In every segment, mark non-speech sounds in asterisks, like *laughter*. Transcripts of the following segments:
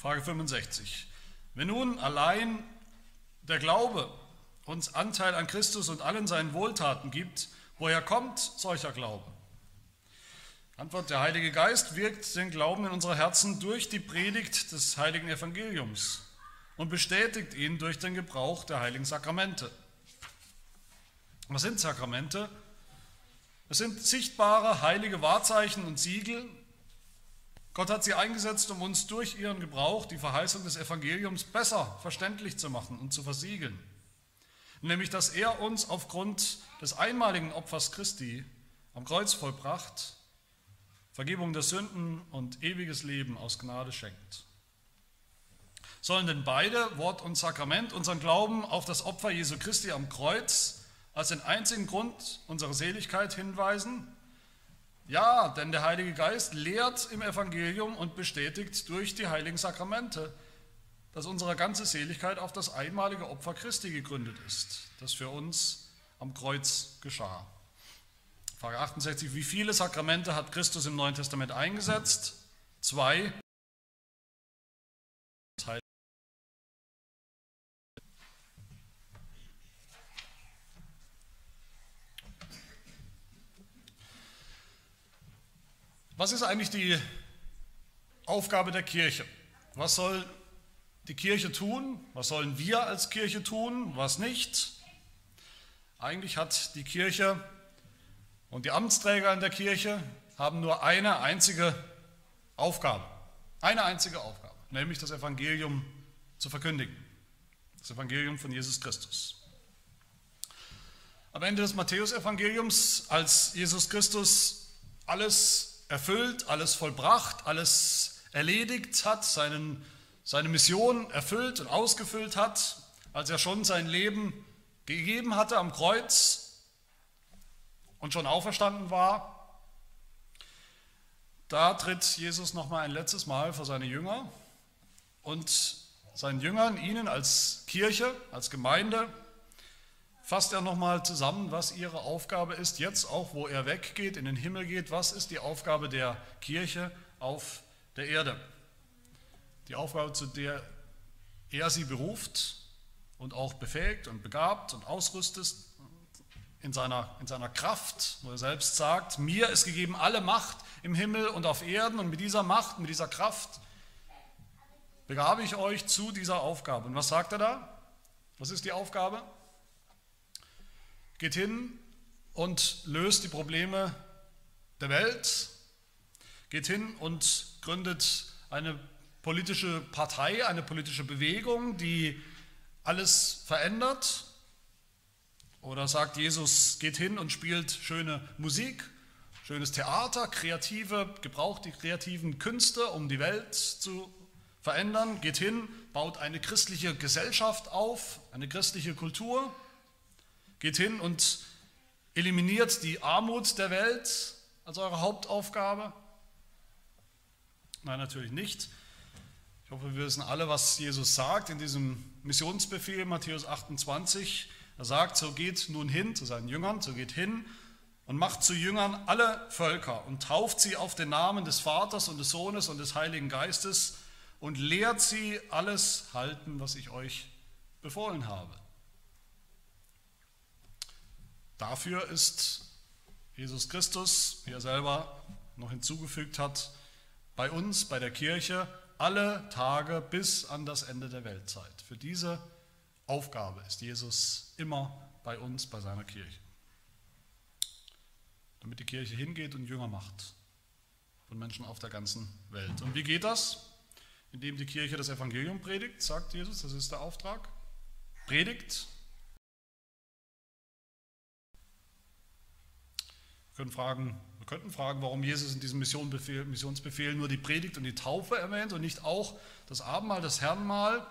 Frage 65. Wenn nun allein der Glaube uns Anteil an Christus und allen seinen Wohltaten gibt, woher kommt solcher Glaube? Antwort, der Heilige Geist wirkt den Glauben in unsere Herzen durch die Predigt des heiligen Evangeliums und bestätigt ihn durch den Gebrauch der heiligen Sakramente. Was sind Sakramente? Es sind sichtbare heilige Wahrzeichen und Siegel. Gott hat sie eingesetzt, um uns durch ihren Gebrauch die Verheißung des Evangeliums besser verständlich zu machen und zu versiegeln. Nämlich, dass er uns aufgrund des einmaligen Opfers Christi am Kreuz vollbracht Vergebung der Sünden und ewiges Leben aus Gnade schenkt. Sollen denn beide, Wort und Sakrament, unseren Glauben auf das Opfer Jesu Christi am Kreuz als den einzigen Grund unserer Seligkeit hinweisen? Ja, denn der Heilige Geist lehrt im Evangelium und bestätigt durch die heiligen Sakramente, dass unsere ganze Seligkeit auf das einmalige Opfer Christi gegründet ist, das für uns am Kreuz geschah. Frage 68, wie viele Sakramente hat Christus im Neuen Testament eingesetzt? Zwei. Was ist eigentlich die Aufgabe der Kirche? Was soll die Kirche tun? Was sollen wir als Kirche tun? Was nicht? Eigentlich hat die Kirche und die Amtsträger in der Kirche haben nur eine einzige Aufgabe. Eine einzige Aufgabe, nämlich das Evangelium zu verkündigen. Das Evangelium von Jesus Christus. Am Ende des Matthäusevangeliums, als Jesus Christus alles erfüllt, alles vollbracht, alles erledigt hat, seinen, seine Mission erfüllt und ausgefüllt hat, als er schon sein Leben gegeben hatte am Kreuz, und schon auferstanden war, da tritt Jesus noch mal ein letztes Mal vor seine Jünger und seinen Jüngern, ihnen als Kirche, als Gemeinde, fasst er noch mal zusammen, was ihre Aufgabe ist, jetzt auch, wo er weggeht, in den Himmel geht, was ist die Aufgabe der Kirche auf der Erde? Die Aufgabe, zu der er sie beruft und auch befähigt und begabt und ausrüstet, in seiner, in seiner Kraft, wo er selbst sagt, mir ist gegeben alle Macht im Himmel und auf Erden und mit dieser Macht, mit dieser Kraft begabe ich euch zu dieser Aufgabe. Und was sagt er da? Was ist die Aufgabe? Geht hin und löst die Probleme der Welt. Geht hin und gründet eine politische Partei, eine politische Bewegung, die alles verändert oder sagt Jesus, geht hin und spielt schöne Musik, schönes Theater, kreative, gebraucht die kreativen Künste, um die Welt zu verändern. Geht hin, baut eine christliche Gesellschaft auf, eine christliche Kultur. Geht hin und eliminiert die Armut der Welt als eure Hauptaufgabe. Nein, natürlich nicht. Ich hoffe, wir wissen alle, was Jesus sagt in diesem Missionsbefehl Matthäus 28. Er sagt, so geht nun hin zu seinen Jüngern, so geht hin und macht zu Jüngern alle Völker und tauft sie auf den Namen des Vaters und des Sohnes und des Heiligen Geistes und lehrt sie alles halten, was ich euch befohlen habe. Dafür ist Jesus Christus, wie er selber noch hinzugefügt hat, bei uns, bei der Kirche, alle Tage bis an das Ende der Weltzeit. Für diese Aufgabe ist Jesus immer bei uns, bei seiner Kirche. Damit die Kirche hingeht und Jünger macht von Menschen auf der ganzen Welt. Und wie geht das? Indem die Kirche das Evangelium predigt, sagt Jesus, das ist der Auftrag. Predigt. Können fragen, wir könnten fragen, warum Jesus in diesem Missionsbefehl nur die Predigt und die Taufe erwähnt und nicht auch das Abendmahl, das Herrenmahl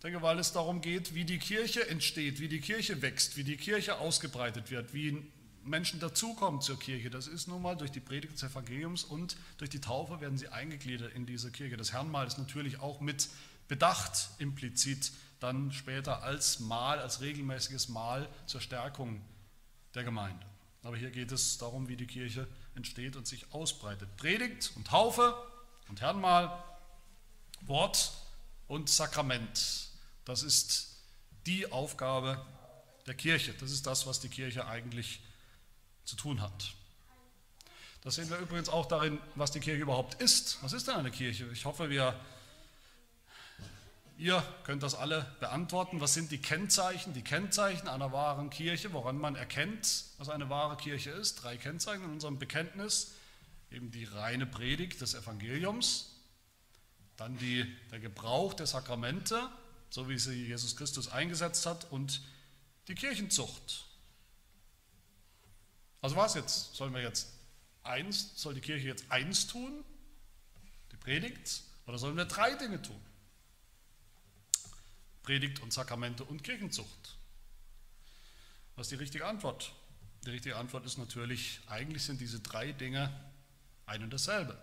ich denke, weil es darum geht, wie die Kirche entsteht, wie die Kirche wächst, wie die Kirche ausgebreitet wird, wie Menschen dazukommen zur Kirche. Das ist nun mal durch die Predigt des Evangeliums und durch die Taufe werden sie eingegliedert in diese Kirche. Das Herrnmal ist natürlich auch mit bedacht, implizit dann später als Mahl, als regelmäßiges Mahl zur Stärkung der Gemeinde. Aber hier geht es darum, wie die Kirche entsteht und sich ausbreitet. Predigt und Taufe und Herrnmal Wort und Sakrament. Das ist die Aufgabe der Kirche. Das ist das, was die Kirche eigentlich zu tun hat. Das sehen wir übrigens auch darin, was die Kirche überhaupt ist. Was ist denn eine Kirche? Ich hoffe, wir, ihr könnt das alle beantworten. Was sind die Kennzeichen, die Kennzeichen einer wahren Kirche, woran man erkennt, was eine wahre Kirche ist? Drei Kennzeichen in unserem Bekenntnis. Eben die reine Predigt des Evangeliums, dann die, der Gebrauch der Sakramente, so wie sie Jesus Christus eingesetzt hat, und die Kirchenzucht. Also was jetzt? Sollen wir jetzt eins, soll die Kirche jetzt eins tun, die Predigt, oder sollen wir drei Dinge tun? Predigt und Sakramente und Kirchenzucht. Was ist die richtige Antwort? Die richtige Antwort ist natürlich, eigentlich sind diese drei Dinge ein und dasselbe.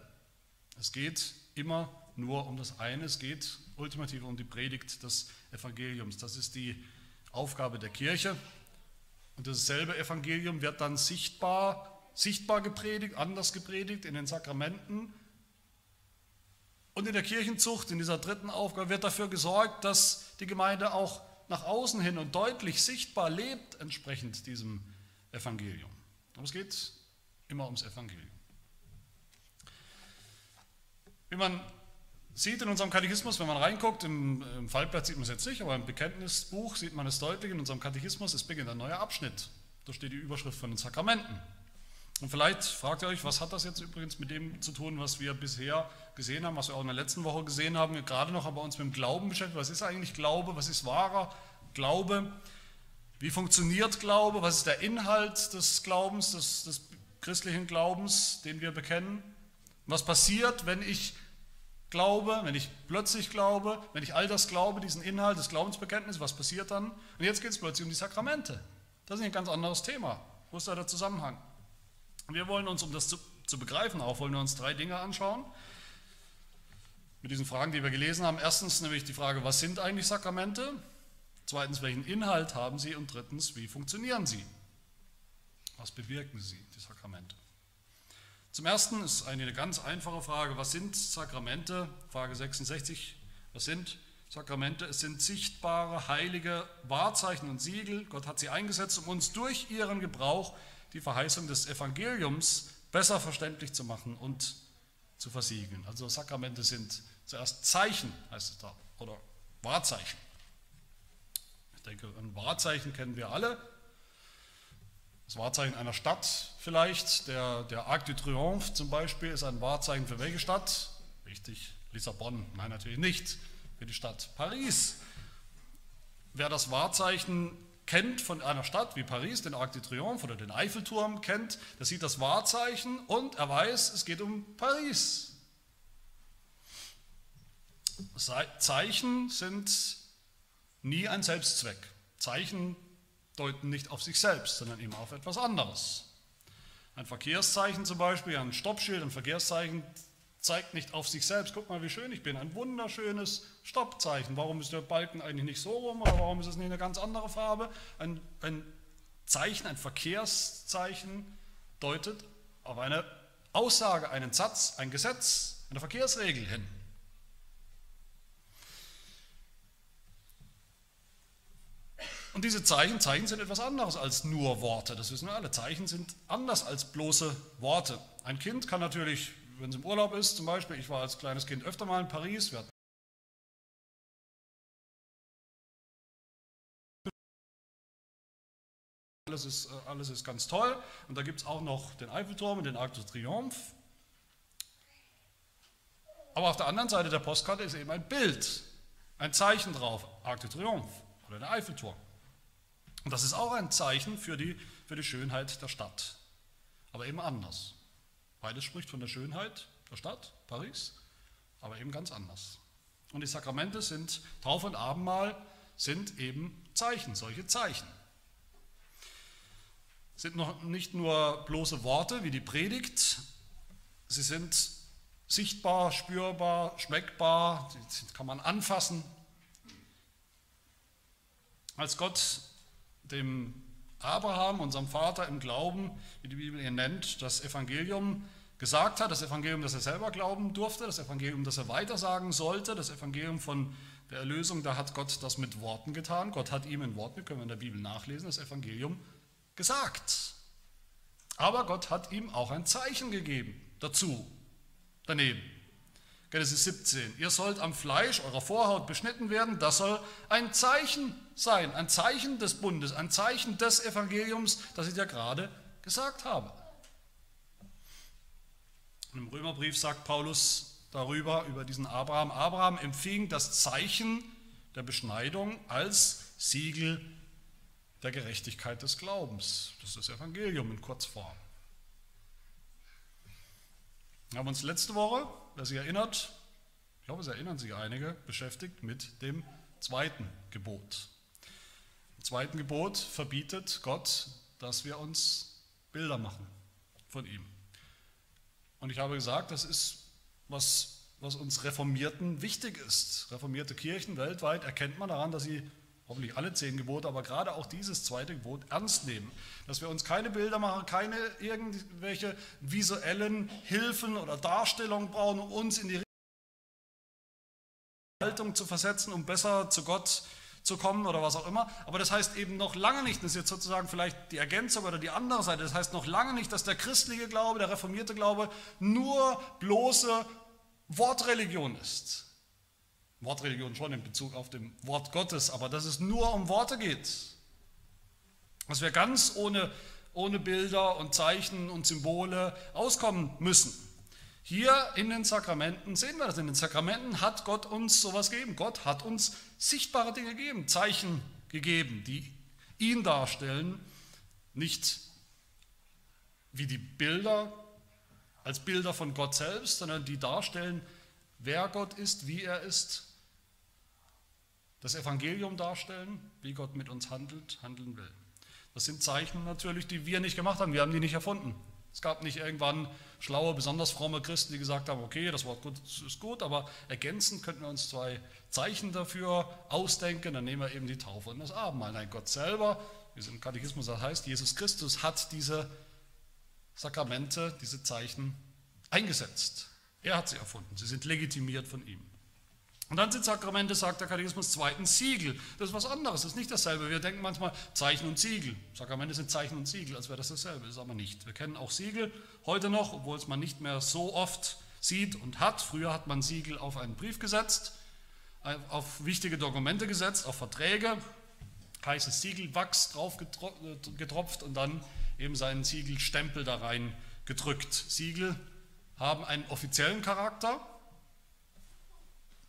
Es geht immer nur um das eine, es geht ultimativ um die Predigt des Evangeliums. Das ist die Aufgabe der Kirche. Und dasselbe Evangelium wird dann sichtbar sichtbar gepredigt, anders gepredigt in den Sakramenten. Und in der Kirchenzucht, in dieser dritten Aufgabe, wird dafür gesorgt, dass die Gemeinde auch nach außen hin und deutlich sichtbar lebt, entsprechend diesem Evangelium. Aber es geht immer ums Evangelium. Wie man sieht in unserem Katechismus, wenn man reinguckt, im, im Fallblatt sieht man es jetzt nicht, aber im Bekenntnisbuch sieht man es deutlich, in unserem Katechismus, es beginnt ein neuer Abschnitt. Da steht die Überschrift von den Sakramenten. Und vielleicht fragt ihr euch, was hat das jetzt übrigens mit dem zu tun, was wir bisher gesehen haben, was wir auch in der letzten Woche gesehen haben, gerade noch aber uns mit dem Glauben beschäftigt. Was ist eigentlich Glaube? Was ist wahrer Glaube? Wie funktioniert Glaube? Was ist der Inhalt des Glaubens, des, des christlichen Glaubens, den wir bekennen? Was passiert, wenn ich glaube, wenn ich plötzlich glaube, wenn ich all das glaube, diesen Inhalt des Glaubensbekenntnisses, was passiert dann? Und jetzt geht es plötzlich um die Sakramente. Das ist ein ganz anderes Thema. Wo ist da der Zusammenhang? Wir wollen uns, um das zu, zu begreifen, auch wollen wir uns drei Dinge anschauen. Mit diesen Fragen, die wir gelesen haben. Erstens nämlich die Frage, was sind eigentlich Sakramente? Zweitens, welchen Inhalt haben sie? Und drittens, wie funktionieren sie? Was bewirken sie, die Sakramente? Zum Ersten ist eine ganz einfache Frage, was sind Sakramente? Frage 66, was sind Sakramente? Es sind sichtbare, heilige Wahrzeichen und Siegel. Gott hat sie eingesetzt, um uns durch ihren Gebrauch die Verheißung des Evangeliums besser verständlich zu machen und zu versiegeln. Also Sakramente sind zuerst Zeichen, heißt es da, oder Wahrzeichen. Ich denke, ein Wahrzeichen kennen wir alle. Das Wahrzeichen einer Stadt vielleicht, der, der Arc de Triomphe zum Beispiel, ist ein Wahrzeichen für welche Stadt? Richtig, Lissabon. Nein, natürlich nicht. Für die Stadt Paris. Wer das Wahrzeichen kennt von einer Stadt wie Paris, den Arc de Triomphe oder den Eiffelturm kennt, der sieht das Wahrzeichen und er weiß, es geht um Paris. Zeichen sind nie ein Selbstzweck. Zeichen deuten nicht auf sich selbst, sondern immer auf etwas anderes. Ein Verkehrszeichen zum Beispiel, ein Stoppschild, ein Verkehrszeichen zeigt nicht auf sich selbst, guck mal, wie schön ich bin. Ein wunderschönes Stoppzeichen. Warum ist der Balken eigentlich nicht so rum oder warum ist es nicht eine ganz andere Farbe? Ein, ein Zeichen, ein Verkehrszeichen deutet auf eine Aussage, einen Satz, ein Gesetz, eine Verkehrsregel hin. Und diese Zeichen, Zeichen sind etwas anderes als nur Worte, das wissen wir alle. Zeichen sind anders als bloße Worte. Ein Kind kann natürlich wenn es im Urlaub ist, zum Beispiel, ich war als kleines Kind öfter mal in Paris, wir hatten Alles ist, äh, alles ist ganz toll. Und da gibt es auch noch den Eiffelturm und den Arc de Triomphe. Aber auf der anderen Seite der Postkarte ist eben ein Bild, ein Zeichen drauf, Arc de Triomphe oder der Eiffelturm. Und das ist auch ein Zeichen für die, für die Schönheit der Stadt, aber eben anders. Beides spricht von der Schönheit der Stadt, Paris, aber eben ganz anders. Und die Sakramente sind, Taufe und Abendmahl sind eben Zeichen, solche Zeichen. Sind noch nicht nur bloße Worte wie die Predigt, sie sind sichtbar, spürbar, schmeckbar, die kann man anfassen. Als Gott dem Abraham, unserem Vater im Glauben, wie die Bibel ihn nennt, das Evangelium gesagt hat, das Evangelium, das er selber glauben durfte, das Evangelium, das er weitersagen sollte, das Evangelium von der Erlösung, da hat Gott das mit Worten getan. Gott hat ihm in Worten, können wir in der Bibel nachlesen, das Evangelium gesagt. Aber Gott hat ihm auch ein Zeichen gegeben dazu, daneben. Genesis 17. Ihr sollt am Fleisch eurer Vorhaut beschnitten werden. Das soll ein Zeichen sein, ein Zeichen des Bundes, ein Zeichen des Evangeliums, das ich dir gerade gesagt habe. Und Im Römerbrief sagt Paulus darüber, über diesen Abraham. Abraham empfing das Zeichen der Beschneidung als Siegel der Gerechtigkeit des Glaubens. Das ist das Evangelium in Kurzform. Wir haben uns letzte Woche, wer sich erinnert, ich glaube, es erinnern sich einige, beschäftigt mit dem zweiten Gebot. Im zweiten Gebot verbietet Gott, dass wir uns Bilder machen von ihm. Und ich habe gesagt, das ist was, was uns Reformierten wichtig ist. Reformierte Kirchen weltweit erkennt man daran, dass sie hoffentlich alle zehn Gebote, aber gerade auch dieses zweite Gebot ernst nehmen. Dass wir uns keine Bilder machen, keine irgendwelche visuellen Hilfen oder Darstellungen brauchen, um uns in die Haltung zu versetzen, um besser zu Gott zu kommen oder was auch immer. Aber das heißt eben noch lange nicht, das ist jetzt sozusagen vielleicht die Ergänzung oder die andere Seite, das heißt noch lange nicht, dass der christliche Glaube, der reformierte Glaube nur bloße Wortreligion ist. Wortreligion schon in Bezug auf dem Wort Gottes, aber dass es nur um Worte geht. Dass wir ganz ohne, ohne Bilder und Zeichen und Symbole auskommen müssen. Hier in den Sakramenten sehen wir das. In den Sakramenten hat Gott uns sowas gegeben. Gott hat uns sichtbare Dinge gegeben, Zeichen gegeben, die ihn darstellen, nicht wie die Bilder als Bilder von Gott selbst, sondern die darstellen, wer Gott ist, wie er ist, das Evangelium darstellen, wie Gott mit uns handelt, handeln will. Das sind Zeichen natürlich, die wir nicht gemacht haben. Wir haben die nicht erfunden. Es gab nicht irgendwann schlaue, besonders fromme Christen, die gesagt haben, okay, das Wort Gottes ist gut, aber ergänzend könnten wir uns zwei Zeichen dafür ausdenken. Dann nehmen wir eben die Taufe und das Abendmahl. Nein, Gott selber, wie es im Katechismus heißt, Jesus Christus hat diese Sakramente, diese Zeichen eingesetzt. Er hat sie erfunden. Sie sind legitimiert von ihm. Und dann sind Sakramente, sagt der Katechismus, zweitens Siegel. Das ist was anderes, das ist nicht dasselbe. Wir denken manchmal Zeichen und Siegel. Sakramente sind Zeichen und Siegel, als wäre das dasselbe. Das ist aber nicht. Wir kennen auch Siegel heute noch, obwohl es man nicht mehr so oft sieht und hat. Früher hat man Siegel auf einen Brief gesetzt, auf wichtige Dokumente gesetzt, auf Verträge, heißes Siegelwachs drauf getropft und dann eben seinen Siegelstempel da rein gedrückt. Siegel haben einen offiziellen Charakter,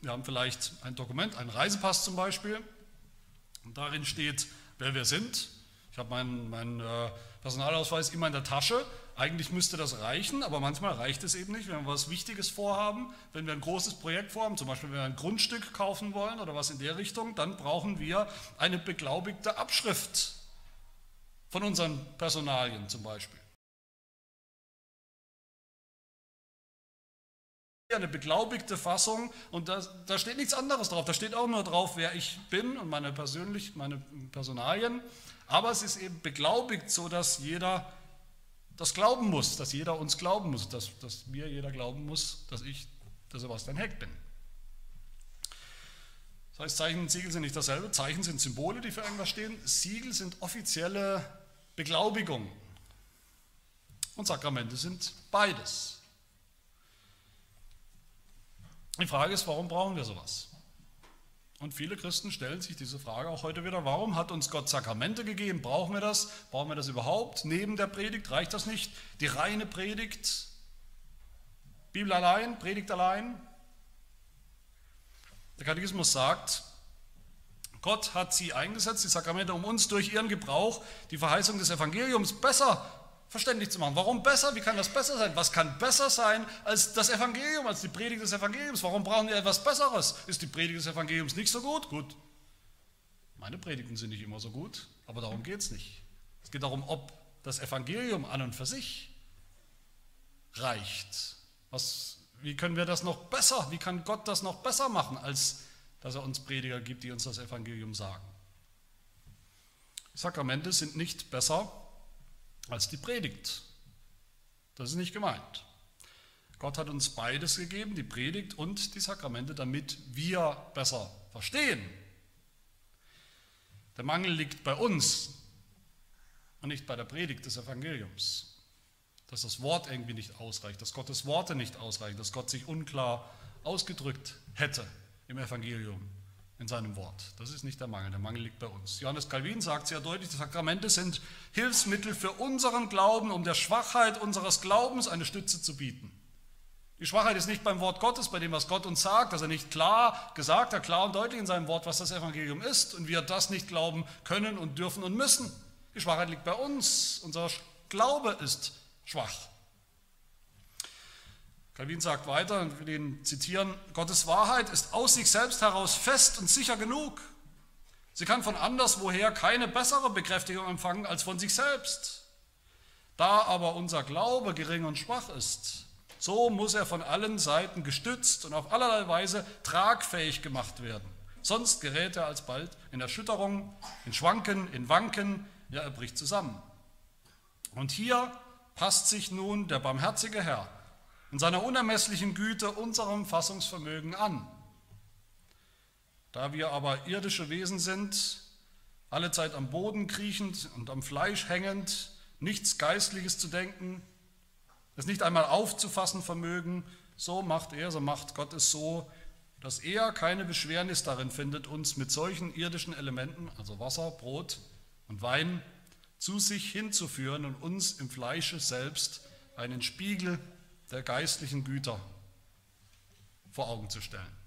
wir haben vielleicht ein Dokument, einen Reisepass zum Beispiel, und darin steht, wer wir sind. Ich habe meinen, meinen äh, Personalausweis immer in der Tasche. Eigentlich müsste das reichen, aber manchmal reicht es eben nicht, wenn wir was Wichtiges vorhaben, wenn wir ein großes Projekt vorhaben, zum Beispiel wenn wir ein Grundstück kaufen wollen oder was in der Richtung, dann brauchen wir eine beglaubigte Abschrift von unseren Personalien zum Beispiel. Eine beglaubigte Fassung und da, da, steht nichts anderes drauf. Da steht auch nur drauf, wer ich bin und meine, persönlich, meine Personalien. Aber es ist eben beglaubigt, so dass jeder das glauben muss, dass jeder uns glauben muss, dass, dass mir jeder glauben muss, dass ich der Sebastian Heck bin. Das heißt, Zeichen und Siegel sind nicht dasselbe. Zeichen sind Symbole, die für irgendwas stehen. Siegel sind offizielle Beglaubigungen. Und Sakramente sind beides. Die Frage ist, warum brauchen wir sowas? Und viele Christen stellen sich diese Frage auch heute wieder, warum hat uns Gott Sakramente gegeben? Brauchen wir das? Brauchen wir das überhaupt? Neben der Predigt reicht das nicht? Die reine Predigt? Bibel allein? Predigt allein? Der Katechismus sagt, Gott hat sie eingesetzt, die Sakramente, um uns durch ihren Gebrauch die Verheißung des Evangeliums besser verständlich zu machen. Warum besser? Wie kann das besser sein? Was kann besser sein als das Evangelium, als die Predigt des Evangeliums? Warum brauchen wir etwas Besseres? Ist die Predigt des Evangeliums nicht so gut? Gut. Meine Predigten sind nicht immer so gut, aber darum geht es nicht. Es geht darum, ob das Evangelium an und für sich reicht. Was, wie können wir das noch besser? Wie kann Gott das noch besser machen, als dass er uns Prediger gibt, die uns das Evangelium sagen? Sakramente sind nicht besser als die Predigt. Das ist nicht gemeint. Gott hat uns beides gegeben, die Predigt und die Sakramente, damit wir besser verstehen. Der Mangel liegt bei uns und nicht bei der Predigt des Evangeliums. Dass das Wort irgendwie nicht ausreicht, dass Gottes Worte nicht ausreichen, dass Gott sich unklar ausgedrückt hätte im Evangelium in seinem Wort. Das ist nicht der Mangel, der Mangel liegt bei uns. Johannes Calvin sagt sehr deutlich, die Sakramente sind Hilfsmittel für unseren Glauben, um der Schwachheit unseres Glaubens eine Stütze zu bieten. Die Schwachheit ist nicht beim Wort Gottes, bei dem, was Gott uns sagt, dass er nicht klar gesagt hat, klar und deutlich in seinem Wort, was das Evangelium ist und wir das nicht glauben können und dürfen und müssen. Die Schwachheit liegt bei uns. Unser Glaube ist schwach. Calvin sagt weiter, und wir ihn zitieren, Gottes Wahrheit ist aus sich selbst heraus fest und sicher genug. Sie kann von anderswoher keine bessere Bekräftigung empfangen als von sich selbst. Da aber unser Glaube gering und schwach ist, so muss er von allen Seiten gestützt und auf allerlei Weise tragfähig gemacht werden. Sonst gerät er alsbald in Erschütterung, in Schwanken, in Wanken, ja, er bricht zusammen. Und hier passt sich nun der barmherzige Herr in seiner unermesslichen Güte unserem Fassungsvermögen an. Da wir aber irdische Wesen sind, alle Zeit am Boden kriechend und am Fleisch hängend, nichts Geistliches zu denken, es nicht einmal aufzufassen vermögen, so macht er, so macht Gott es so, dass er keine Beschwernis darin findet, uns mit solchen irdischen Elementen, also Wasser, Brot und Wein, zu sich hinzuführen und uns im Fleische selbst einen Spiegel der geistlichen Güter vor Augen zu stellen.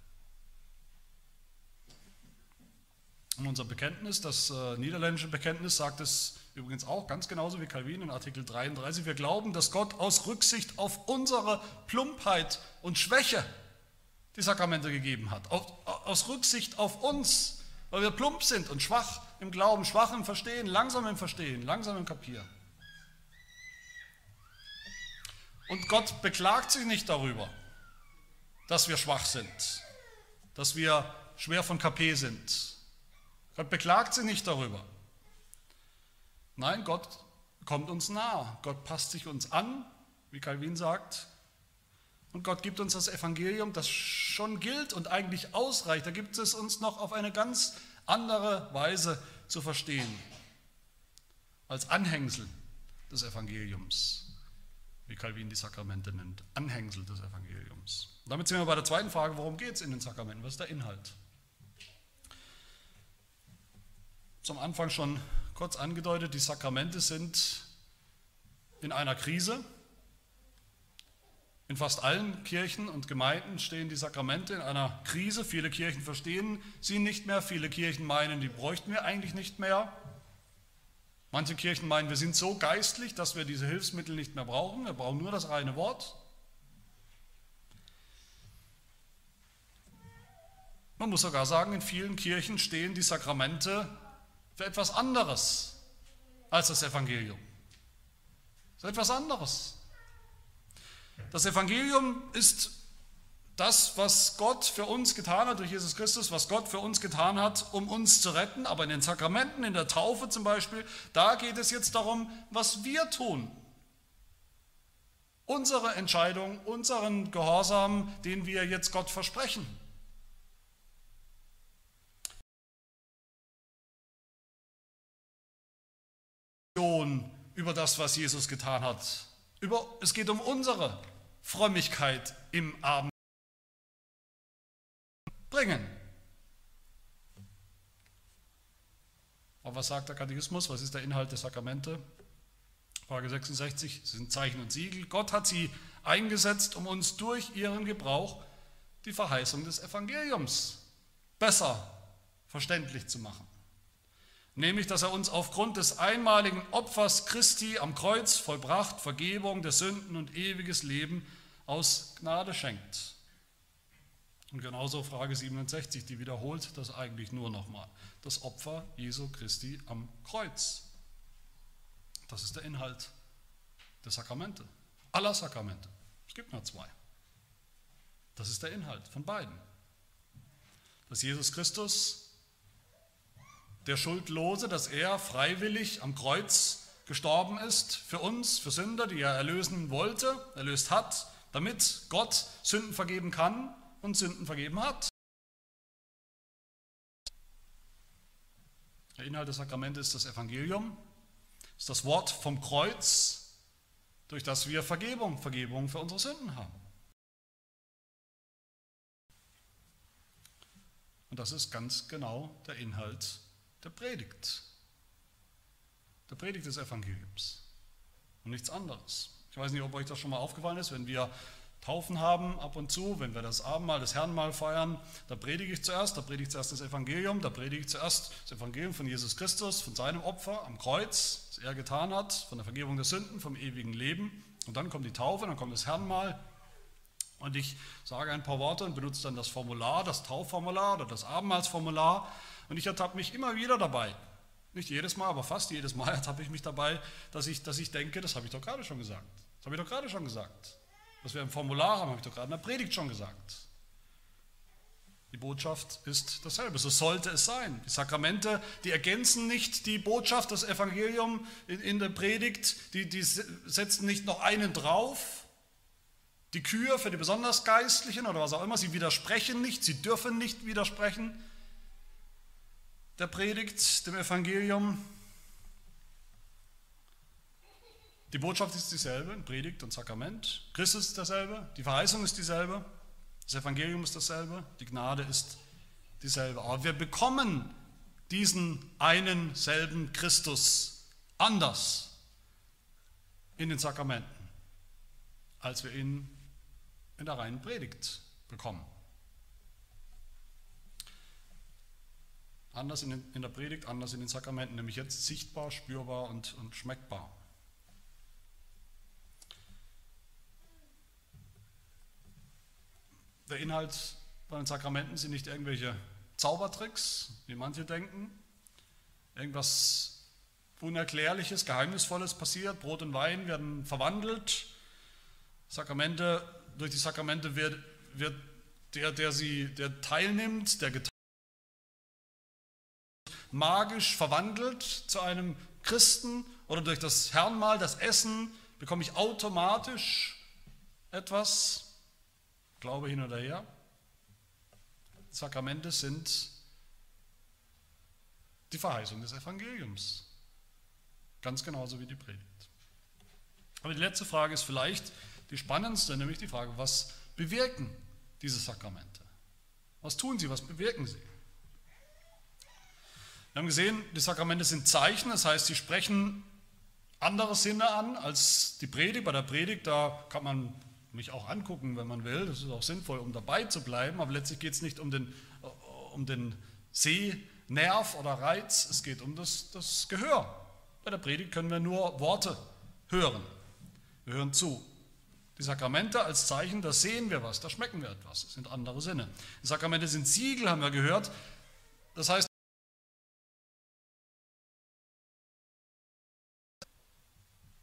Und unser Bekenntnis, das äh, niederländische Bekenntnis, sagt es übrigens auch ganz genauso wie Calvin in Artikel 33. Wir glauben, dass Gott aus Rücksicht auf unsere Plumpheit und Schwäche die Sakramente gegeben hat. Auf, aus Rücksicht auf uns, weil wir plump sind und schwach im Glauben, schwach im Verstehen, langsam im Verstehen, langsam im Kapieren. Und Gott beklagt sich nicht darüber, dass wir schwach sind, dass wir schwer von KP sind. Gott beklagt sich nicht darüber. Nein, Gott kommt uns nah. Gott passt sich uns an, wie Calvin sagt. Und Gott gibt uns das Evangelium, das schon gilt und eigentlich ausreicht. Da gibt es uns noch auf eine ganz andere Weise zu verstehen, als Anhängsel des Evangeliums wie Calvin die Sakramente nennt, Anhängsel des Evangeliums. damit sind wir bei der zweiten Frage, worum geht es in den Sakramenten? Was ist der Inhalt? Zum Anfang schon kurz angedeutet, die Sakramente sind in einer Krise. In fast allen Kirchen und Gemeinden stehen die Sakramente in einer Krise. Viele Kirchen verstehen sie nicht mehr, viele Kirchen meinen, die bräuchten wir eigentlich nicht mehr. Manche Kirchen meinen, wir sind so geistlich, dass wir diese Hilfsmittel nicht mehr brauchen. Wir brauchen nur das reine Wort. Man muss sogar sagen, in vielen Kirchen stehen die Sakramente für etwas anderes als das Evangelium. Ist etwas anderes. Das Evangelium ist das, was Gott für uns getan hat durch Jesus Christus, was Gott für uns getan hat, um uns zu retten. Aber in den Sakramenten, in der Taufe zum Beispiel, da geht es jetzt darum, was wir tun. Unsere Entscheidung, unseren Gehorsam, den wir jetzt Gott versprechen. über das, was Jesus getan hat. Über, es geht um unsere Frömmigkeit im Abend bringen. Aber was sagt der Katechismus? Was ist der Inhalt der Sakramente? Frage 66 sie sind Zeichen und Siegel. Gott hat sie eingesetzt, um uns durch ihren Gebrauch die Verheißung des Evangeliums besser verständlich zu machen. Nämlich, dass er uns aufgrund des einmaligen Opfers Christi am Kreuz vollbracht Vergebung der Sünden und ewiges Leben aus Gnade schenkt. Und genauso Frage 67, die wiederholt das eigentlich nur nochmal. Das Opfer Jesu Christi am Kreuz. Das ist der Inhalt der Sakramente, aller Sakramente. Es gibt nur zwei. Das ist der Inhalt von beiden. Dass Jesus Christus, der Schuldlose, dass er freiwillig am Kreuz gestorben ist für uns, für Sünder, die er erlösen wollte, erlöst hat, damit Gott Sünden vergeben kann und Sünden vergeben hat. Der Inhalt des Sakramentes ist das Evangelium, ist das Wort vom Kreuz, durch das wir Vergebung, Vergebung für unsere Sünden haben. Und das ist ganz genau der Inhalt der Predigt. Der Predigt des Evangeliums und nichts anderes. Ich weiß nicht, ob euch das schon mal aufgefallen ist, wenn wir Taufen haben ab und zu, wenn wir das Abendmahl, das Herrenmahl feiern, da predige ich zuerst, da predige ich zuerst das Evangelium, da predige ich zuerst das Evangelium von Jesus Christus, von seinem Opfer am Kreuz, das er getan hat, von der Vergebung der Sünden, vom ewigen Leben. Und dann kommt die Taufe, dann kommt das Herrenmahl. Und ich sage ein paar Worte und benutze dann das Formular, das Taufformular oder das Abendmahlsformular. Und ich ertappe mich immer wieder dabei. Nicht jedes Mal, aber fast jedes Mal *laughs* ertappe ich mich dabei, dass ich, dass ich denke, das habe ich doch gerade schon gesagt. Das habe ich doch gerade schon gesagt. Was wir im Formular haben, habe ich doch gerade in der Predigt schon gesagt. Die Botschaft ist dasselbe. So sollte es sein. Die Sakramente, die ergänzen nicht die Botschaft, das Evangelium in, der Predigt, die, die setzen nicht noch einen drauf. Die Kür für die besonders Geistlichen oder was auch immer, sie widersprechen nicht, sie dürfen nicht widersprechen der Predigt, dem Evangelium. Die Botschaft ist dieselbe, Predigt und Sakrament. Christus ist derselbe, die Verheißung ist dieselbe, das Evangelium ist dasselbe, die Gnade ist dieselbe. Aber wir bekommen diesen einen selben Christus anders in den Sakramenten, als wir ihn in der reinen Predigt bekommen. Anders in der Predigt, anders in den Sakramenten, nämlich jetzt sichtbar, spürbar und, und schmeckbar. Der Inhalt bei den Sakramenten sind nicht irgendwelche Zaubertricks, wie manche denken. Irgendwas Unerklärliches, Geheimnisvolles passiert. Brot und Wein werden verwandelt. Sakramente, durch die Sakramente wird, wird der, der sie, der teilnimmt, der magisch verwandelt zu einem Christen oder durch das Herrnmal, das Essen, bekomme ich automatisch etwas, Glaube hin oder her. Sakramente sind die Verheißung des Evangeliums. Ganz genauso wie die Predigt. Aber die letzte Frage ist vielleicht die spannendste, nämlich die Frage, was bewirken diese Sakramente? Was tun sie, was bewirken sie? Wir haben gesehen, die Sakramente sind Zeichen, das heißt, sie sprechen andere Sinne an als die Predigt. Bei der Predigt, da kann man mich auch angucken, wenn man will. Das ist auch sinnvoll, um dabei zu bleiben. Aber letztlich geht es nicht um den, um den Sehnerv oder Reiz, es geht um das, das Gehör. Bei der Predigt können wir nur Worte hören. Wir hören zu. Die Sakramente als Zeichen, da sehen wir was, da schmecken wir etwas. Das sind andere Sinne. Die Sakramente sind Siegel, haben wir gehört. Das heißt,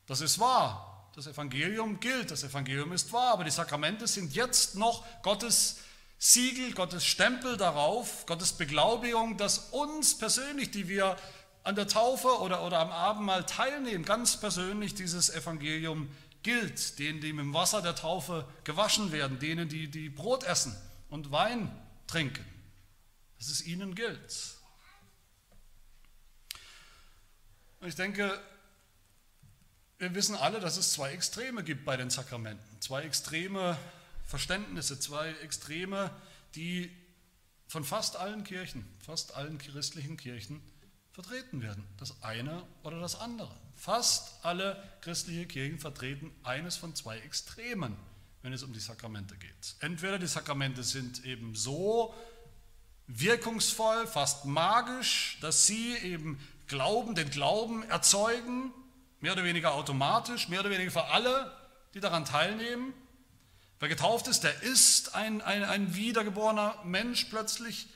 das ist wahr. Das Evangelium gilt, das Evangelium ist wahr, aber die Sakramente sind jetzt noch Gottes Siegel, Gottes Stempel darauf, Gottes Beglaubigung, dass uns persönlich, die wir an der Taufe oder, oder am Abendmahl teilnehmen, ganz persönlich dieses Evangelium gilt, denen, die dem Wasser der Taufe gewaschen werden, denen, die, die Brot essen und Wein trinken, dass es ihnen gilt. Und ich denke, wir wissen alle, dass es zwei Extreme gibt bei den Sakramenten. Zwei extreme Verständnisse, zwei Extreme, die von fast allen Kirchen, fast allen christlichen Kirchen vertreten werden. Das eine oder das andere. Fast alle christlichen Kirchen vertreten eines von zwei Extremen, wenn es um die Sakramente geht. Entweder die Sakramente sind eben so wirkungsvoll, fast magisch, dass sie eben Glauben, den Glauben erzeugen, Mehr oder weniger automatisch, mehr oder weniger für alle, die daran teilnehmen. Wer getauft ist, der ist ein, ein, ein wiedergeborener Mensch plötzlich.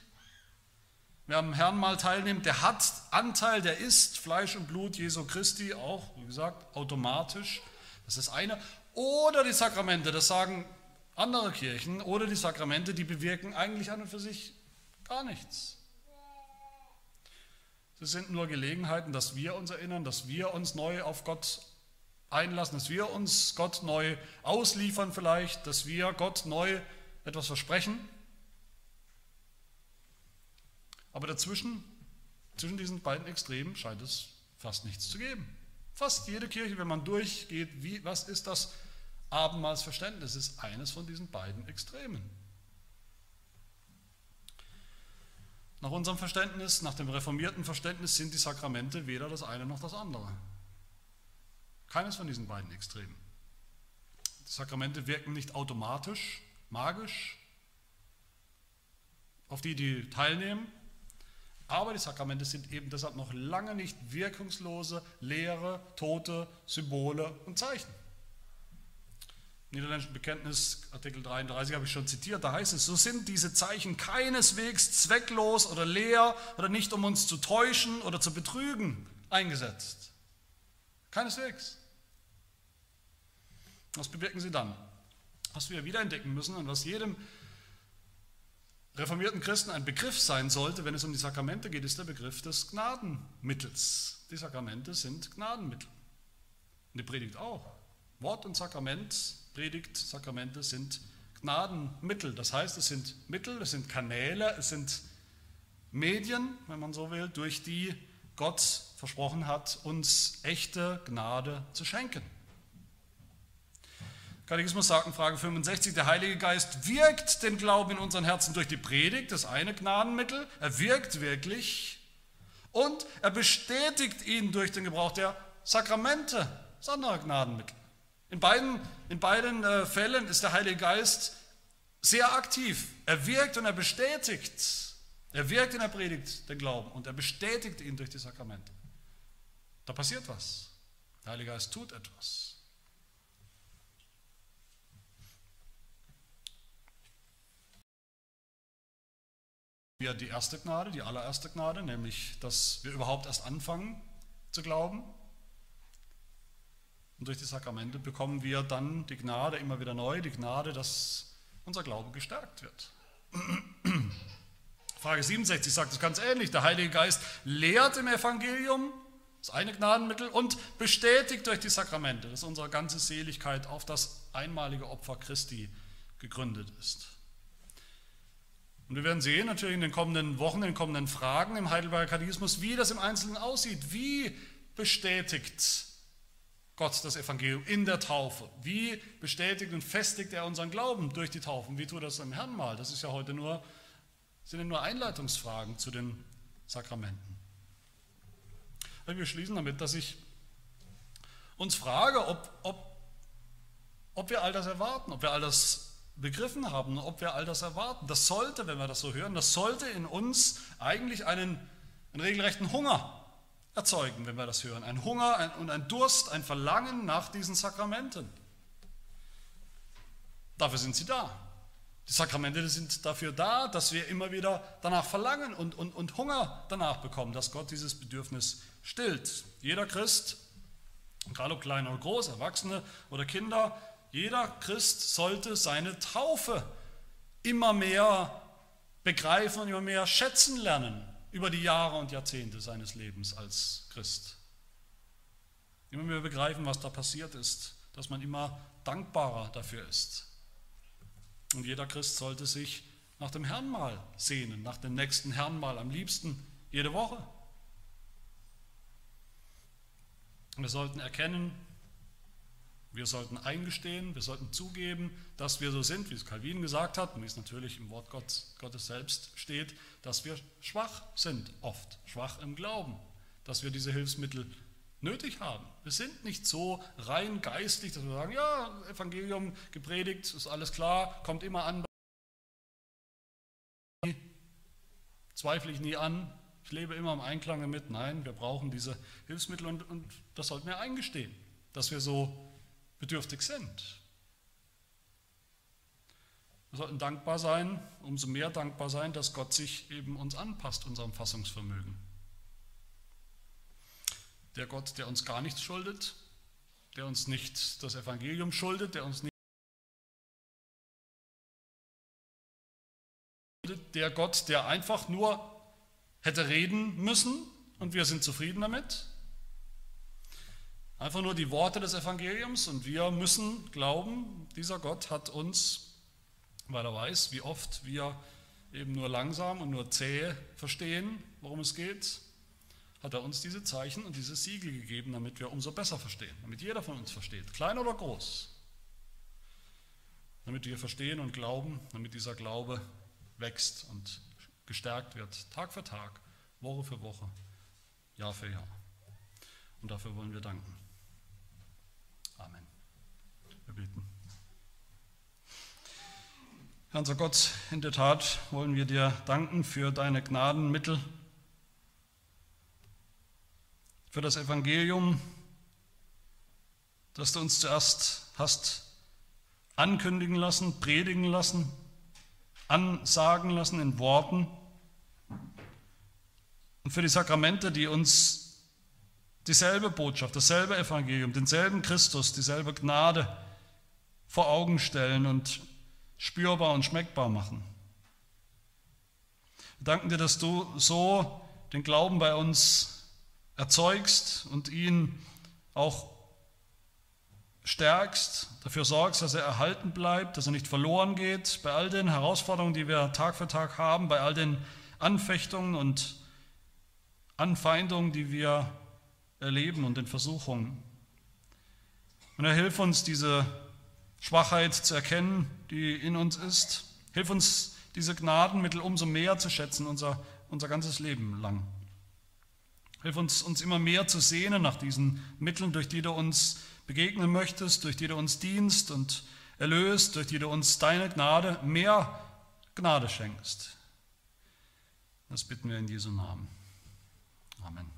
Wer am Herrn mal teilnimmt, der hat Anteil, der ist Fleisch und Blut Jesu Christi, auch, wie gesagt, automatisch. Das ist eine. Oder die Sakramente, das sagen andere Kirchen, oder die Sakramente, die bewirken eigentlich an und für sich gar nichts. Das sind nur Gelegenheiten, dass wir uns erinnern, dass wir uns neu auf Gott einlassen, dass wir uns Gott neu ausliefern vielleicht, dass wir Gott neu etwas versprechen. Aber dazwischen, zwischen diesen beiden Extremen scheint es fast nichts zu geben. Fast jede Kirche, wenn man durchgeht, wie, was ist das Abendmahlsverständnis, ist eines von diesen beiden Extremen. Nach unserem Verständnis, nach dem reformierten Verständnis sind die Sakramente weder das eine noch das andere. Keines von diesen beiden Extremen. Die Sakramente wirken nicht automatisch, magisch auf die, die teilnehmen, aber die Sakramente sind eben deshalb noch lange nicht wirkungslose, leere, tote Symbole und Zeichen. Niederländischen Bekenntnis, Artikel 33, habe ich schon zitiert, da heißt es, so sind diese Zeichen keineswegs zwecklos oder leer oder nicht um uns zu täuschen oder zu betrügen eingesetzt. Keineswegs. Was bewirken sie dann? Was wir wiederentdecken müssen und was jedem reformierten Christen ein Begriff sein sollte, wenn es um die Sakramente geht, ist der Begriff des Gnadenmittels. Die Sakramente sind Gnadenmittel. Und die Predigt auch. Wort und Sakrament, Predigt, Sakramente sind Gnadenmittel. Das heißt, es sind Mittel, es sind Kanäle, es sind Medien, wenn man so will, durch die Gott versprochen hat, uns echte Gnade zu schenken. Katechismus sagt in Frage 65, der Heilige Geist wirkt den Glauben in unseren Herzen durch die Predigt, das eine Gnadenmittel, er wirkt wirklich und er bestätigt ihn durch den Gebrauch der Sakramente, das andere Gnadenmittel. In beiden, in beiden äh, Fällen ist der Heilige Geist sehr aktiv. Er wirkt und er bestätigt. Er wirkt in der Predigt den Glauben und er bestätigt ihn durch die Sakramente. Da passiert was. Der Heilige Geist tut etwas. wir die erste Gnade, die allererste Gnade, nämlich, dass wir überhaupt erst anfangen zu glauben. Und durch die Sakramente bekommen wir dann die Gnade immer wieder neu, die Gnade, dass unser Glaube gestärkt wird. *clears throat* Frage 67 sagt es ganz ähnlich. Der Heilige Geist lehrt im Evangelium, das eine Gnadenmittel, und bestätigt durch die Sakramente, dass unsere ganze Seligkeit auf das einmalige Opfer Christi gegründet ist. Und wir werden sehen, natürlich in den kommenden Wochen, in den kommenden Fragen im Heidelberger Katechismus, wie das im Einzelnen aussieht. Wie bestätigt Gott das Evangelium in der Taufe? Wie bestätigt und festigt er unseren Glauben durch die Taufe? Wie tut er das im Herrn mal? Das ist ja heute nur, sind nur Einleitungsfragen zu den Sakramenten. Wir schließen damit, dass ich uns frage, ob, ob, ob wir all das erwarten, ob wir all das begriffen haben, ob wir all das erwarten. Das sollte, wenn wir das so hören, das sollte in uns eigentlich einen, einen regelrechten Hunger erzeugen, wenn wir das hören. Ein Hunger und ein Durst, ein Verlangen nach diesen Sakramenten. Dafür sind sie da. Die Sakramente sind dafür da, dass wir immer wieder danach verlangen und, und, und Hunger danach bekommen, dass Gott dieses Bedürfnis stillt. Jeder Christ, egal ob klein oder groß, Erwachsene oder Kinder, jeder Christ sollte seine Taufe immer mehr begreifen und immer mehr schätzen lernen über die Jahre und Jahrzehnte seines Lebens als Christ. Immer mehr begreifen, was da passiert ist, dass man immer dankbarer dafür ist. Und jeder Christ sollte sich nach dem Herrnmal sehnen, nach dem nächsten Herrnmal, am liebsten jede Woche. Wir sollten erkennen, wir sollten eingestehen, wir sollten zugeben, dass wir so sind, wie es Calvin gesagt hat, und wie es natürlich im Wort Gottes selbst steht, dass wir schwach sind, oft schwach im Glauben, dass wir diese Hilfsmittel nötig haben. Wir sind nicht so rein geistlich, dass wir sagen, ja, Evangelium gepredigt, ist alles klar, kommt immer an. Zweifle ich nie an, ich lebe immer im Einklang damit. Nein, wir brauchen diese Hilfsmittel und, und das sollten wir eingestehen, dass wir so bedürftig sind. Wir sollten dankbar sein, umso mehr dankbar sein, dass Gott sich eben uns anpasst, unserem Fassungsvermögen. Der Gott, der uns gar nichts schuldet, der uns nicht das Evangelium schuldet, der uns nicht der Gott, der einfach nur hätte reden müssen und wir sind zufrieden damit, Einfach nur die Worte des Evangeliums und wir müssen glauben, dieser Gott hat uns, weil er weiß, wie oft wir eben nur langsam und nur zäh verstehen, worum es geht, hat er uns diese Zeichen und diese Siegel gegeben, damit wir umso besser verstehen, damit jeder von uns versteht, klein oder groß, damit wir verstehen und glauben, damit dieser Glaube wächst und gestärkt wird, Tag für Tag, Woche für Woche, Jahr für Jahr. Und dafür wollen wir danken. Amen. Wir beten. Herr unser Gott, in der Tat wollen wir dir danken für deine Gnadenmittel, für das Evangelium, das du uns zuerst hast ankündigen lassen, predigen lassen, ansagen lassen in Worten und für die Sakramente, die uns dieselbe Botschaft, dasselbe Evangelium, denselben Christus, dieselbe Gnade vor Augen stellen und spürbar und schmeckbar machen. Wir danken dir, dass du so den Glauben bei uns erzeugst und ihn auch stärkst, dafür sorgst, dass er erhalten bleibt, dass er nicht verloren geht, bei all den Herausforderungen, die wir Tag für Tag haben, bei all den Anfechtungen und Anfeindungen, die wir erleben und den Versuchungen. Und er hilft uns, diese Schwachheit zu erkennen, die in uns ist. Hilf uns, diese Gnadenmittel umso mehr zu schätzen, unser, unser ganzes Leben lang. Hilf uns, uns immer mehr zu sehnen nach diesen Mitteln, durch die du uns begegnen möchtest, durch die du uns dienst und erlöst, durch die du uns deine Gnade, mehr Gnade schenkst. Das bitten wir in Jesu Namen. Amen.